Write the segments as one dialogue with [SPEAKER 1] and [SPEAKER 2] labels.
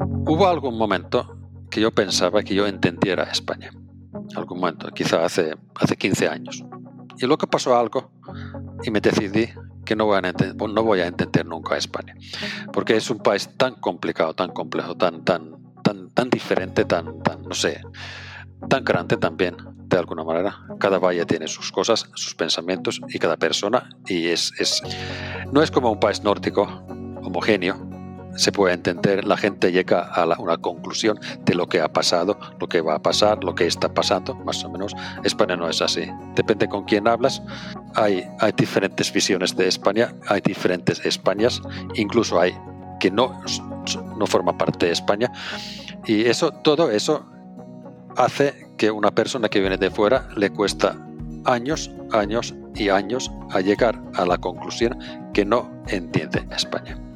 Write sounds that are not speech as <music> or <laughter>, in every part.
[SPEAKER 1] Hubo algún momento que yo pensaba que yo entendiera España. Algún momento, quizá hace, hace 15 años. Y luego pasó algo y me decidí que no voy, a entender, no voy a entender nunca España. Porque es un país tan complicado, tan complejo, tan, tan, tan, tan diferente, tan, tan, no sé, tan grande también, de alguna manera. Cada valle tiene sus cosas, sus pensamientos y cada persona. Y es, es no es como un país nórdico homogéneo, se puede entender, la gente llega a una conclusión de lo que ha pasado, lo que va a pasar, lo que está pasando, más o menos. España no es así. Depende con quién hablas. Hay, hay diferentes visiones de España, hay diferentes Españas, incluso hay que no, no forma parte de España. Y eso, todo eso hace que una persona que viene de fuera le cuesta años, años y años a llegar a la conclusión que no entiende España.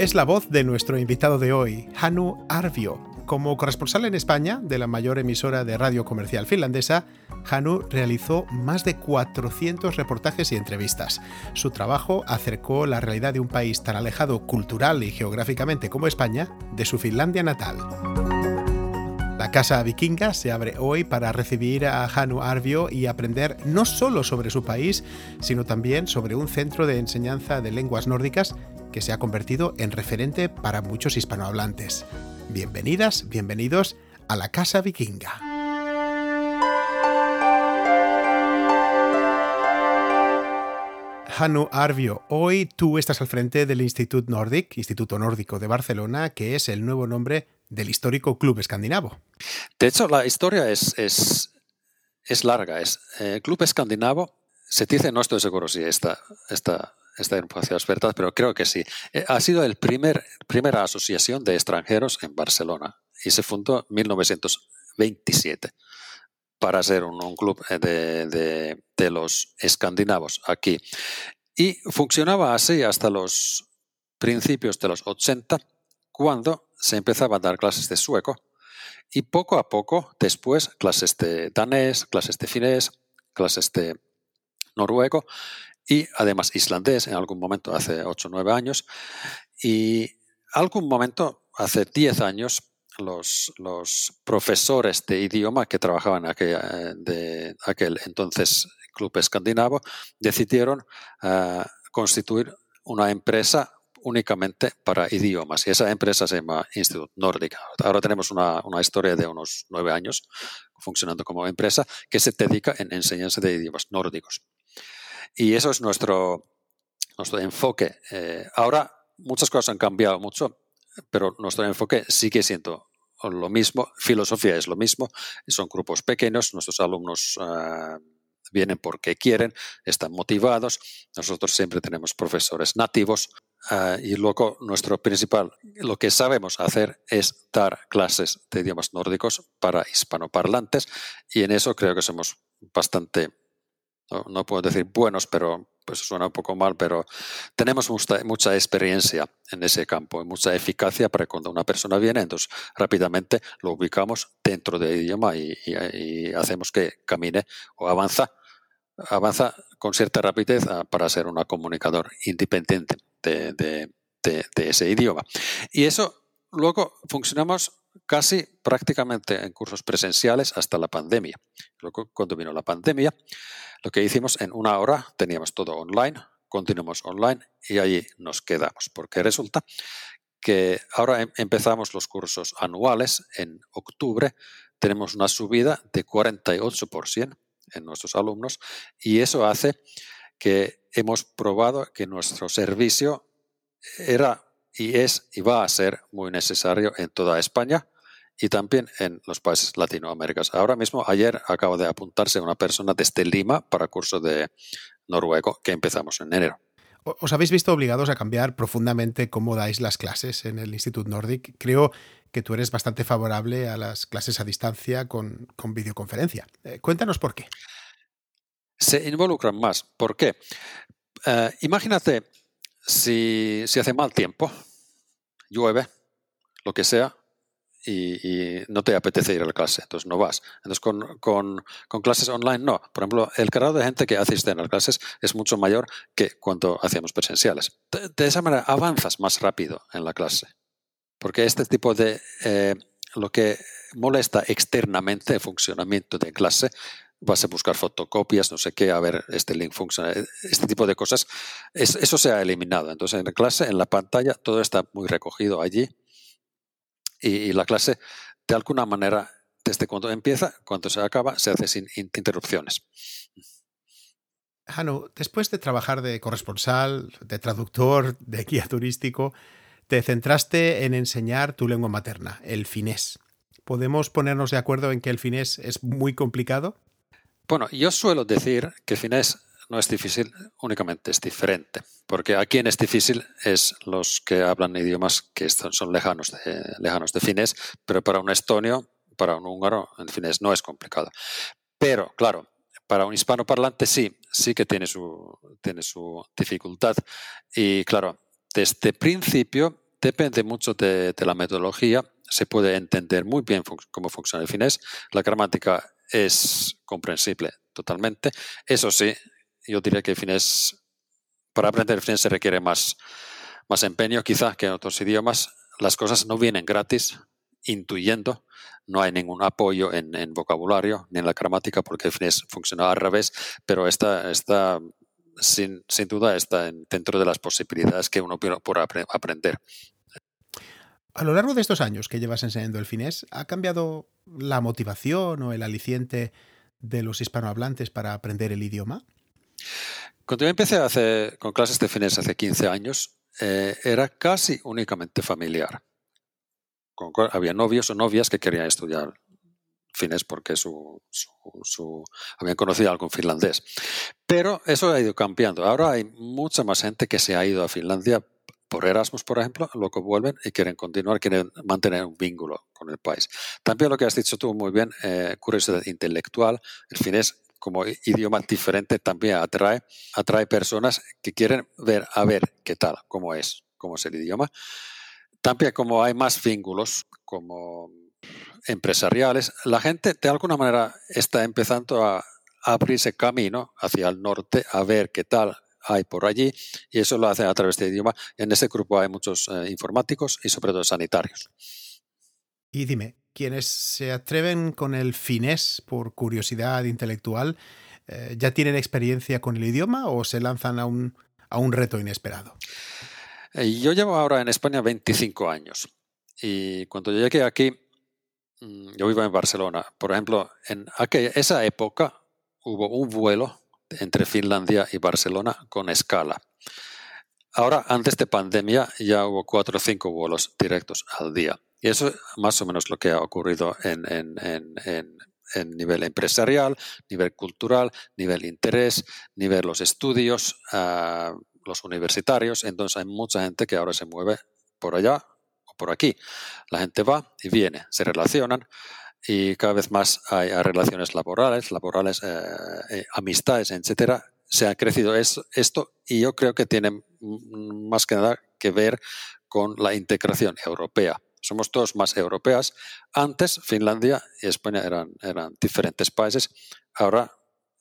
[SPEAKER 2] Es la voz de nuestro invitado de hoy, Hanu Arvio. Como corresponsal en España de la mayor emisora de radio comercial finlandesa, Hanu realizó más de 400 reportajes y entrevistas. Su trabajo acercó la realidad de un país tan alejado cultural y geográficamente como España de su Finlandia natal. La Casa Vikinga se abre hoy para recibir a Hanu Arvio y aprender no solo sobre su país, sino también sobre un centro de enseñanza de lenguas nórdicas que se ha convertido en referente para muchos hispanohablantes. Bienvenidas, bienvenidos a la Casa Vikinga. Hanu Arvio, hoy tú estás al frente del Instituto Nordic, Instituto Nórdico de Barcelona, que es el nuevo nombre del histórico club escandinavo.
[SPEAKER 1] De hecho, la historia es, es, es larga. Es, el eh, club escandinavo, se dice, no estoy seguro si esta, esta, esta información es verdad, pero creo que sí. Eh, ha sido la primer, primera asociación de extranjeros en Barcelona y se fundó en 1927 para ser un, club eh, de, de, de, los escandinavos aquí. Y funcionaba así hasta los principios de los 80, cuando se empezaba a dar clases de sueco. Y poco a poco después clases de danés, clases de finés, clases de noruego y además islandés en algún momento hace 8 o 9 años. Y algún momento hace 10 años los, los, profesores de idioma que trabajaban en aquel, eh, de aquel entonces club escandinavo decidieron uh, constituir una empresa únicamente para idiomas y esa empresa se llama Institut Nórdica. Ahora tenemos una, una, historia de unos nueve años funcionando como empresa que se dedica en enseñanza de idiomas nórdicos. Y eso es nuestro, nuestro enfoque. Eh, ahora muchas cosas han cambiado mucho, pero nuestro enfoque sigue siendo lo mismo, filosofía es lo mismo, son grupos pequeños, nuestros alumnos uh, vienen porque quieren, están motivados, nosotros siempre tenemos profesores nativos uh, y luego nuestro principal, lo que sabemos hacer es dar clases de idiomas nórdicos para hispanoparlantes y en eso creo que somos bastante no, puedo decir buenos, pero pues suena un poco mal, pero tenemos mucha, experiencia en ese campo y mucha eficacia para cuando una persona viene, entonces rápidamente lo ubicamos dentro del idioma y, hacemos que camine o avanza, avanza con cierta rapidez para ser un comunicador independiente de, de ese idioma. Y eso luego funcionamos casi prácticamente en cursos presenciales hasta la pandemia. Luego, cuando vino la pandemia, lo que hicimos en una hora teníamos todo online, continuamos online y ahí nos quedamos, porque resulta que ahora em, empezamos los cursos anuales en octubre, tenemos una subida de 48% en nuestros alumnos y eso hace que hemos probado que nuestro servicio era y es y va a ser muy necesario en toda España y también en los países latinoamericanos. Ahora mismo, ayer acabo de apuntarse una persona desde Lima para curso de noruego que empezamos en enero.
[SPEAKER 2] ¿Os habéis visto obligados a cambiar profundamente cómo dais las clases en el Instituto Nordic? Creo que tú eres bastante favorable a las clases a distancia con, con videoconferencia. Eh, cuéntanos por qué.
[SPEAKER 1] Se involucran más. ¿Por qué? Eh, imagínate si, si hace mal tiempo, llueve, lo que sea, y, no te apetece ir a la clase, entonces no vas. Entonces con, con, con, clases online no. Por ejemplo, el grado de gente que asiste a las clases es mucho mayor que cuando hacíamos presenciales. De, esa manera avanzas más rápido en la clase. Porque este tipo de, eh, lo que molesta externamente el funcionamiento de clase, vas a buscar fotocopias, no sé qué, a ver, este link funciona, este tipo de cosas, eso se ha eliminado. Entonces, en la clase, en la pantalla, todo está muy recogido allí y, la clase, de alguna manera, desde cuando empieza, cuando se acaba, se hace sin interrupciones.
[SPEAKER 2] Hanu, después de trabajar de corresponsal, de traductor, de guía turístico, te centraste en enseñar tu lengua materna, el finés. ¿Podemos ponernos de acuerdo en que el finés es muy complicado?
[SPEAKER 1] Bueno, yo suelo decir que finés no es difícil, únicamente es diferente. Porque a quien es difícil es los que hablan idiomas que son lejanos de, lejanos de finés, pero para un estonio, para un húngaro, el finés no es complicado. Pero, claro, para un hispanoparlante sí, sí que tiene su, tiene su dificultad. Y claro, desde principio depende mucho de, la metodología. Se puede entender muy bien cómo funciona el finés. La gramática es comprensible totalmente. Eso sí, yo diría que el finés, para aprender el finés se requiere más, más empeño quizás que en otros idiomas. Las cosas no vienen gratis, intuyendo, no hay ningún apoyo en, vocabulario ni en la gramática porque el finés funciona al revés, pero está, está sin, duda está dentro de las posibilidades que uno por aprender.
[SPEAKER 2] A lo largo de estos años que llevas enseñando el finés, ¿ha cambiado la motivación o el aliciente de los hispanohablantes para aprender el idioma?
[SPEAKER 1] Cuando yo empecé hace, con clases de finés hace 15 años, eh, era casi únicamente familiar había novios o novias que querían estudiar finés porque su, habían conocido algo en finlandés. Pero eso ha ido cambiando. Ahora hay mucha más gente que se ha ido a Finlandia por Erasmus, por ejemplo, luego vuelven y quieren continuar, quieren mantener un vínculo con el país. También lo que has dicho tú muy bien, eh, curiosidad intelectual, el finés como idioma diferente también atrae, atrae personas que quieren ver a ver qué tal, cómo es, cómo es el idioma. También como hay más vínculos como empresariales, la gente de alguna manera está empezando a abrirse camino hacia el norte a ver qué tal hay por allí y eso lo hace a través de idioma. En ese grupo hay muchos eh, informáticos y sobre todo sanitarios.
[SPEAKER 2] Y dime, quienes se atreven con el finés por curiosidad intelectual, eh, ¿ya tienen experiencia con el idioma o se lanzan a un, a un reto inesperado?
[SPEAKER 1] Eh, yo llevo ahora en España 25 años y cuando yo llegué aquí, yo vivo en Barcelona. Por ejemplo, en aquella, esa época hubo un vuelo entre Finlandia y Barcelona con escala. Ahora, antes de pandemia, ya hubo cuatro o cinco vuelos directos al día. Y eso es más o menos lo que ha ocurrido en, nivel empresarial, nivel cultural, nivel interés, nivel los estudios. Ah, los universitarios, entonces hay mucha gente que ahora se mueve por allá por aquí. La gente va y viene, se relacionan y cada vez más hay, relaciones laborales, laborales, eh, eh, amistades, etcétera. Se ha crecido esto y yo creo que tiene más que nada que ver con la integración europea. Somos todos más europeas. Antes Finlandia y España eran, eran diferentes países. Ahora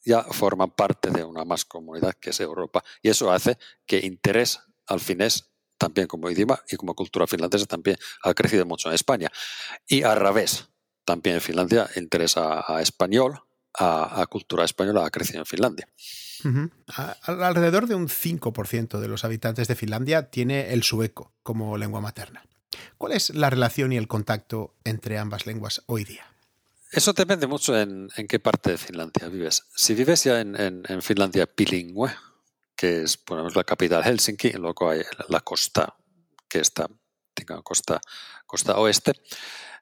[SPEAKER 1] ya forman parte de una más comunidad que es Europa. Y eso hace que interés al finés, también como idioma y como cultura finlandesa, también ha crecido mucho en España. Y al revés, también en Finlandia interés a, español, a, cultura española ha crecido en Finlandia.
[SPEAKER 2] Alrededor de un 5% de los habitantes de Finlandia tiene el sueco como lengua materna. ¿Cuál es la relación y el contacto entre ambas lenguas hoy día?
[SPEAKER 1] Eso depende mucho en, qué parte de Finlandia vives. Si vives ya en, Finlandia bilingüe, que es por la capital Helsinki, y luego hay la costa, que está, digamos, costa, costa oeste,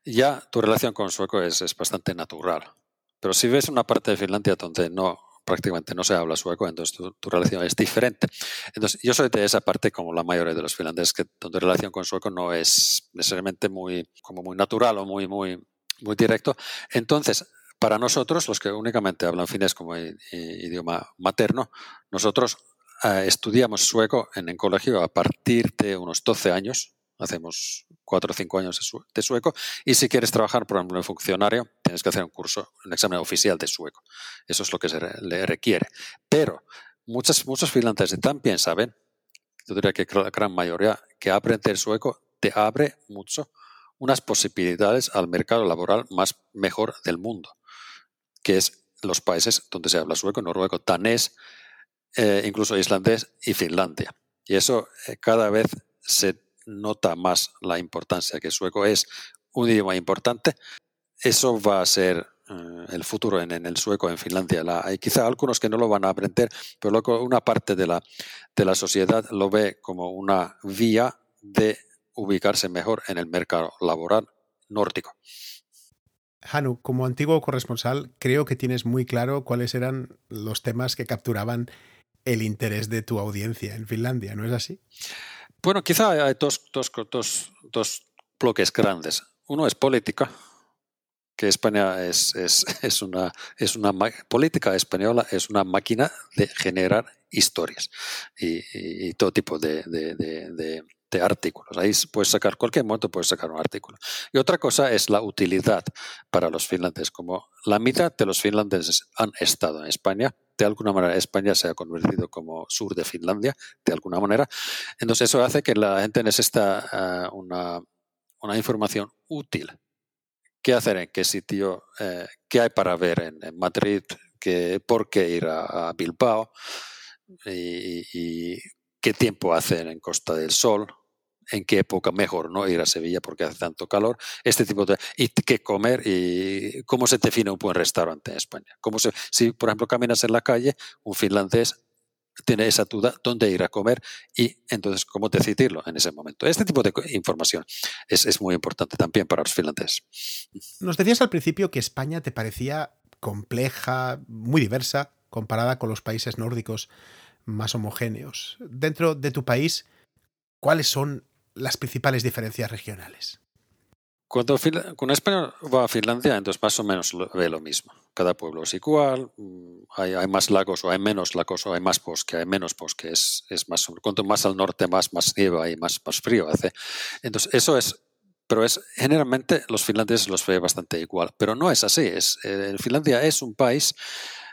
[SPEAKER 1] ya tu relación con sueco es, bastante natural. Pero si ves una parte de Finlandia donde no prácticamente no se habla sueco, entonces tu, relación es diferente. Entonces, yo soy de esa parte como la mayoría de los finlandeses, que donde relación con sueco no es necesariamente muy, como muy natural o muy, muy, muy directo. Entonces, para nosotros, los que únicamente hablan finés como idioma materno, nosotros estudiamos sueco en el colegio a partir de unos 12 años, hacemos 4 o 5 años de sueco, y si quieres trabajar, por ejemplo, en funcionario, tienes que hacer un curso, un examen oficial de sueco. Eso es lo que se le requiere. Pero muchos, muchos finlandeses también saben, yo diría que la gran mayoría, que aprender sueco te abre mucho unas posibilidades al mercado laboral más mejor del mundo, que es los países donde se habla sueco, noruego, danés, eh, incluso islandés y Finlandia. Y eso eh, cada vez se nota más la importancia que sueco es un idioma importante. Eso va a ser eh, el futuro en, el sueco en Finlandia. hay quizá algunos que no lo van a aprender, pero luego una parte de la, de la sociedad lo ve como una vía de ubicarse mejor en el mercado laboral nórdico.
[SPEAKER 2] Hanu, como antiguo corresponsal, creo que tienes muy claro cuáles eran los temas que capturaban el interés de tu audiencia en Finlandia, ¿no es así?
[SPEAKER 1] Bueno, quizá hay dos, dos, dos, dos bloques grandes. Uno es política, que España es, es, <laughs> es, una, es una política española, es una máquina de generar historias y, todo tipo de, de, artículos. Ahí puedes sacar, cualquier momento puedes sacar un artículo. Y otra cosa es la utilidad para los finlandeses. Como la mitad de los finlandeses han estado en España, de alguna manera España se ha convertido como sur de Finlandia, de alguna manera. Entonces eso hace que la gente necesita uh, una, una información útil qué hacer en qué sitio, eh, qué hay para ver en, Madrid, qué, por qué ir a, Bilbao y, qué tiempo hace en Costa del Sol, en qué época mejor no ir a Sevilla porque hace tanto calor, este tipo de y qué comer y cómo se define un buen restaurante en España. Cómo si por ejemplo caminas en la calle, un finlandés tiene esa duda dónde ir a comer y entonces cómo decidirlo en ese momento. Este tipo de información es, muy importante también para los finlandeses.
[SPEAKER 2] Nos decías al principio que España te parecía compleja, muy diversa, comparada con los países nórdicos más homogéneos. Dentro de tu país, ¿cuáles son las principales diferencias regionales?
[SPEAKER 1] Cuando, España va a Finlandia, entonces más o menos ve lo mismo. Cada pueblo es igual, mm, hay, hay, más lagos o hay menos lagos o hay más bosque, hay menos bosque. Es, es más, cuanto más al norte, más, más nieva y más, más frío hace. Entonces, eso es, pero es generalmente los finlandeses los ve bastante igual. Pero no es así. Es, eh, Finlandia es un país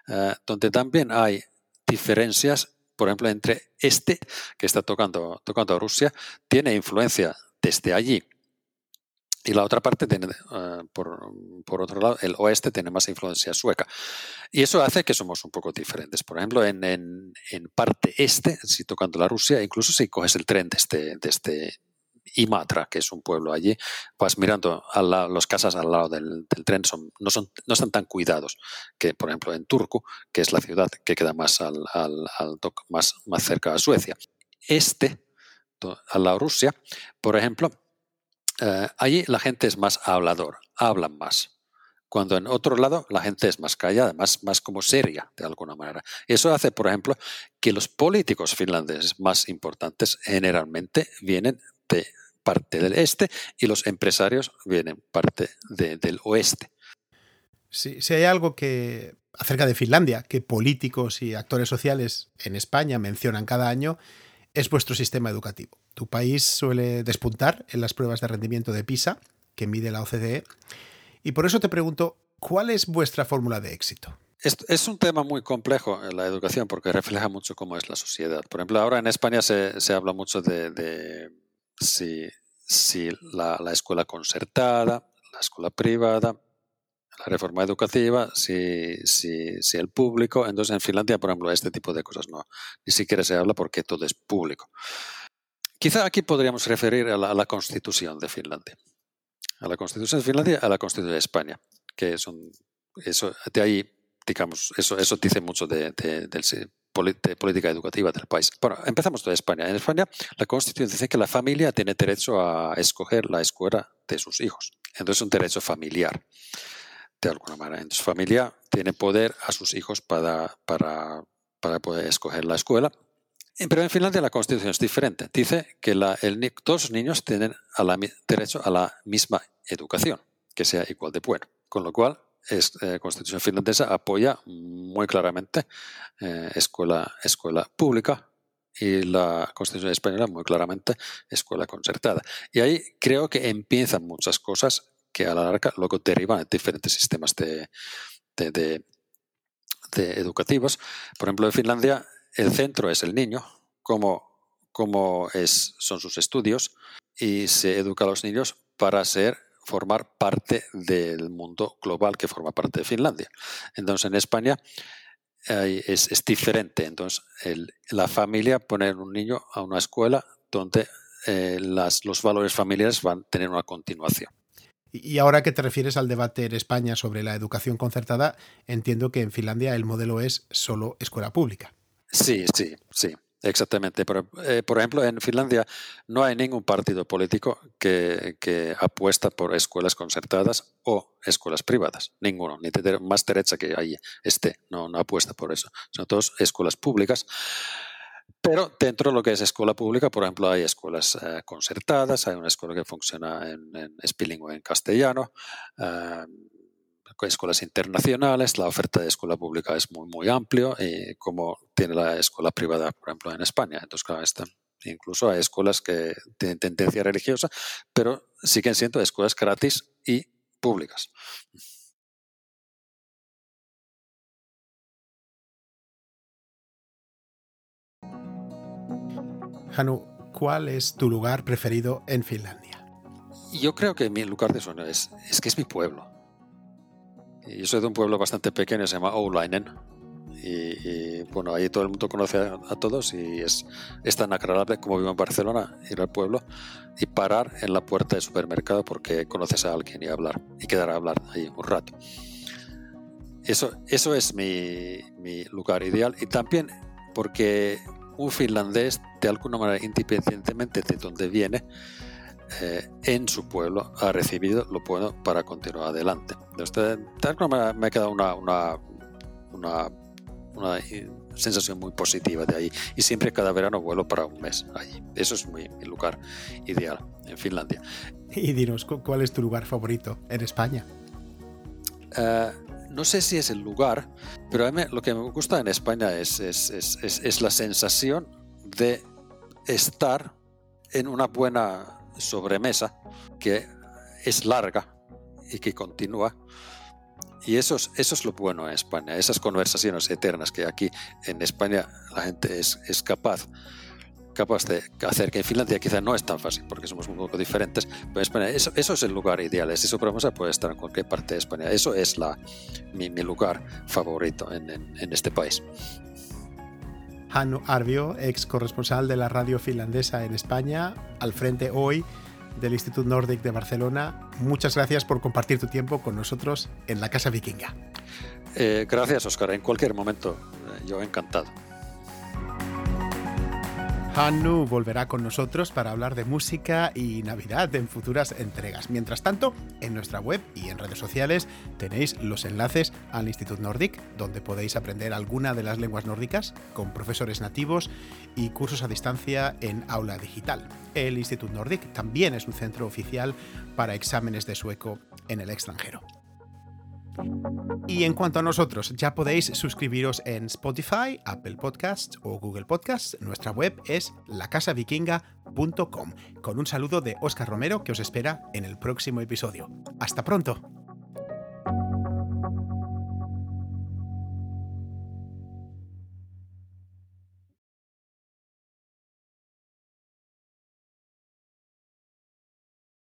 [SPEAKER 1] eh, donde también hay diferencias, por ejemplo, entre este, que está tocando, tocando a Rusia, tiene influencia desde allí y la otra parte tiene, eh, por, otro lado, el oeste tiene más influencia sueca. Y eso hace que somos un poco diferentes. Por ejemplo, en, en, parte este, si tocando la Rusia, incluso si coges el tren desde, desde Imatra, que es un pueblo allí, vas mirando a las casas al lado del, tren, son, no, son, no están tan cuidados que, por ejemplo, en Turku, que es la ciudad que queda más, al, al, más, más cerca a Suecia. Este, a la Rusia, por ejemplo, eh, allí la gente es más hablador, hablan más. Cuando en otro lado la gente es más callada, más, más como seria de alguna manera. Eso hace, por ejemplo, que los políticos finlandeses más importantes generalmente vienen de parte del este y los empresarios vienen parte del oeste.
[SPEAKER 2] si hay algo que acerca de Finlandia que políticos y actores sociales en España mencionan cada año es vuestro sistema educativo. Tu país suele despuntar en las pruebas de rendimiento de PISA, que mide la OCDE, y por eso te pregunto, ¿cuál es vuestra fórmula de éxito?
[SPEAKER 1] Es, un tema muy complejo en la educación porque refleja mucho cómo es la sociedad. Por ejemplo, ahora en España se, habla mucho de, si, la, la, escuela concertada, la escuela privada, la reforma educativa, si, si, si, el público. Entonces, en Finlandia, por ejemplo, este tipo de cosas no, ni siquiera se habla porque todo es público. Quizá aquí podríamos referir a la, Constitución de Finlandia. A la Constitución de Finlandia, a la Constitución de España, que son, eso, de ahí, digamos, eso, eso dice mucho de, de, política educativa del país. Bueno, empezamos de España. En España, la Constitución dice que la familia tiene derecho a escoger la escuela de sus hijos. Entonces, es un derecho familiar de alguna manera. En su familia tiene poder a sus hijos para, para, para poder escoger la escuela. Pero en Finlandia la constitución es diferente. Dice que la, el, todos los niños tienen derecho a la misma educación, que sea igual de buena. Con lo cual, es, eh, constitución finlandesa apoya muy claramente eh, escuela, escuela pública y la constitución española muy claramente escuela concertada. Y ahí creo que empiezan muchas cosas que a la larga luego derivan en diferentes sistemas de, educativos. Por ejemplo, en Finlandia el centro es el niño, como cómo son sus estudios y se educa a los niños para ser formar parte del mundo global que forma parte de Finlandia. Entonces, en España es, diferente. Entonces, la familia pone un niño a una escuela donde eh, las, los valores familiares van a tener una continuación.
[SPEAKER 2] Y ahora que te refieres al debate en España sobre la educación concertada, entiendo que en Finlandia el modelo es solo escuela pública.
[SPEAKER 1] Sí, sí, sí. Exactamente. Por, eh, por, ejemplo, en Finlandia no hay ningún partido político que, que, apuesta por escuelas concertadas o escuelas privadas. Ninguno. Ni más derecha que ahí esté. No, no apuesta por eso. Son todas escuelas públicas. Pero dentro de lo que es escuela pública, por ejemplo, hay escuelas eh, concertadas, hay una escuela que funciona en, en es en castellano, eh, escuelas internacionales, la oferta de escuela pública es muy, muy amplio, y como tiene la escuela privada, por ejemplo, en España. Entonces, claro, están, incluso hay escuelas que tienen tendencia religiosa, pero siguen siendo escuelas gratis y públicas.
[SPEAKER 2] Hanu, ¿cuál es tu lugar preferido en Finlandia?
[SPEAKER 1] Yo creo que mi lugar de sueño es, es que es mi pueblo. Yo soy de un pueblo bastante pequeño, se llama Oulainen. Y, bueno, ahí todo el mundo conoce a, todos y es, es, tan agradable como vivo en Barcelona, ir al pueblo y parar en la puerta del supermercado porque conoces a alguien y hablar y quedar a hablar ahí un rato. Eso, eso es mi, mi lugar ideal y también porque un finlandés, de alguna manera, independientemente de dónde viene, eh, en su pueblo ha recibido lo bueno para continuar adelante. Entonces, me ha quedado una, una, una, una, sensación muy positiva de ahí. Y siempre cada verano vuelo para un mes allí. Eso es mi, mi lugar ideal en Finlandia.
[SPEAKER 2] Y dinos, ¿cuál es tu lugar favorito en España?
[SPEAKER 1] Uh, no sé si es el lugar, pero a mí lo que me gusta en España es, es, es, es, la sensación de estar en una buena sobremesa que es larga y que continúa. Y eso es, eso es lo bueno en España, esas conversaciones eternas que aquí en España la gente es, es capaz capaz de hacer, que en Finlandia quizá no es tan fácil porque somos un poco diferentes, pero en España eso, eso es el lugar ideal, ese supremasa puede estar en cualquier parte de España, eso es la, mi, mi lugar favorito en, en este país.
[SPEAKER 2] Hannu Arvio, ex corresponsal de la radio finlandesa en España, al frente hoy del Instituto Nordic de Barcelona. Muchas gracias por compartir tu tiempo con nosotros en la Casa Vikinga.
[SPEAKER 1] Eh, gracias, Oscar. En cualquier momento, eh, yo encantado.
[SPEAKER 2] Hannu volverá con nosotros para hablar de música y Navidad en futuras entregas. Mientras tanto, en nuestra web y en redes sociales tenéis los enlaces al Institut Nordic, donde podéis aprender alguna de las lenguas nórdicas con profesores nativos y cursos a distancia en aula digital. El Institut Nordic también es un centro oficial para exámenes de sueco en el extranjero. Y en cuanto a nosotros, ya podéis suscribiros en Spotify, Apple Podcasts o Google Podcasts. Nuestra web es lacasavikinga.com. Con un saludo de Oscar Romero que os espera en el próximo episodio. Hasta pronto.